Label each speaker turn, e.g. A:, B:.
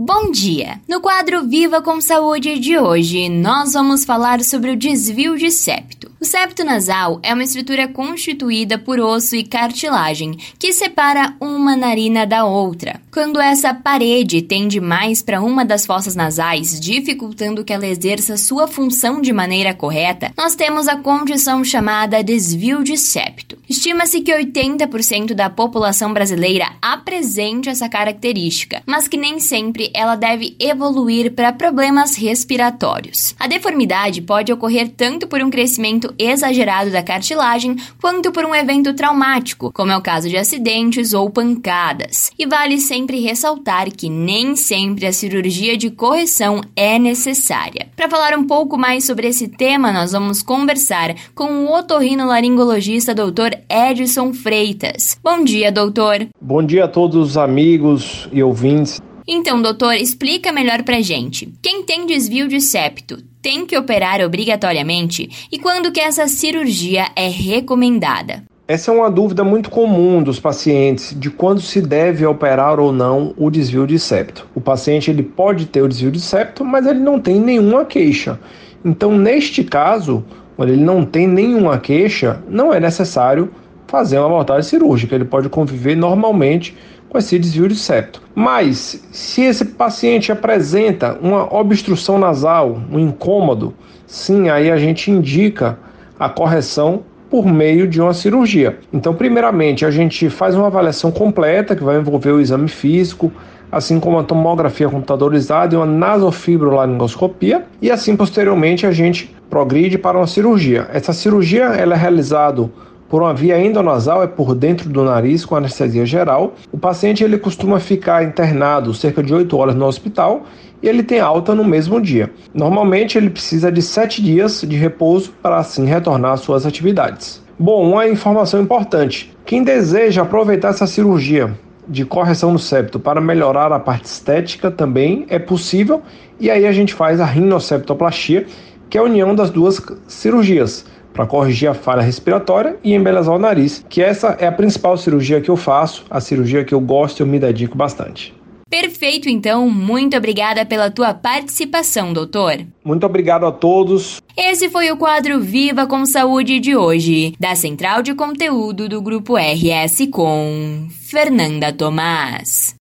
A: Bom dia! No quadro Viva com Saúde de hoje, nós vamos falar sobre o desvio de septo. O septo nasal é uma estrutura constituída por osso e cartilagem que separa uma narina da outra. Quando essa parede tende mais para uma das fossas nasais, dificultando que ela exerça sua função de maneira correta, nós temos a condição chamada desvio de septo. Estima-se que 80% da população brasileira apresente essa característica, mas que nem sempre ela deve evoluir para problemas respiratórios. A deformidade pode ocorrer tanto por um crescimento exagerado da cartilagem quanto por um evento traumático, como é o caso de acidentes ou pancadas. E vale sempre ressaltar que nem sempre a cirurgia de correção é necessária. Para falar um pouco mais sobre esse tema, nós vamos conversar com o otorrinolaringologista Dr. Edson Freitas. Bom dia, doutor.
B: Bom dia a todos os amigos e ouvintes.
A: Então, doutor, explica melhor pra gente. Quem tem desvio de septo tem que operar obrigatoriamente e quando que essa cirurgia é recomendada?
B: Essa é uma dúvida muito comum dos pacientes de quando se deve operar ou não o desvio de septo. O paciente ele pode ter o desvio de septo, mas ele não tem nenhuma queixa. Então, neste caso, quando ele não tem nenhuma queixa, não é necessário fazer uma abordagem cirúrgica. Ele pode conviver normalmente com esse desvio de septo. Mas, se esse paciente apresenta uma obstrução nasal, um incômodo, sim, aí a gente indica a correção por meio de uma cirurgia. Então, primeiramente, a gente faz uma avaliação completa que vai envolver o exame físico, assim como a tomografia computadorizada e uma nasofibrolaringoscopia, e assim posteriormente a gente progride para uma cirurgia. Essa cirurgia ela é realizada por uma via endonasal, é por dentro do nariz com anestesia geral. O paciente ele costuma ficar internado cerca de 8 horas no hospital e ele tem alta no mesmo dia. Normalmente ele precisa de 7 dias de repouso para assim retornar às suas atividades. Bom, uma informação importante: quem deseja aproveitar essa cirurgia de correção no septo para melhorar a parte estética também é possível, e aí a gente faz a rinoceptoplastia, que é a união das duas cirurgias para corrigir a falha respiratória e embelezar o nariz, que essa é a principal cirurgia que eu faço, a cirurgia que eu gosto e eu me dedico bastante.
A: Perfeito, então. Muito obrigada pela tua participação, doutor.
B: Muito obrigado a todos.
A: Esse foi o quadro Viva com Saúde de hoje, da Central de Conteúdo do Grupo RS com Fernanda Tomás.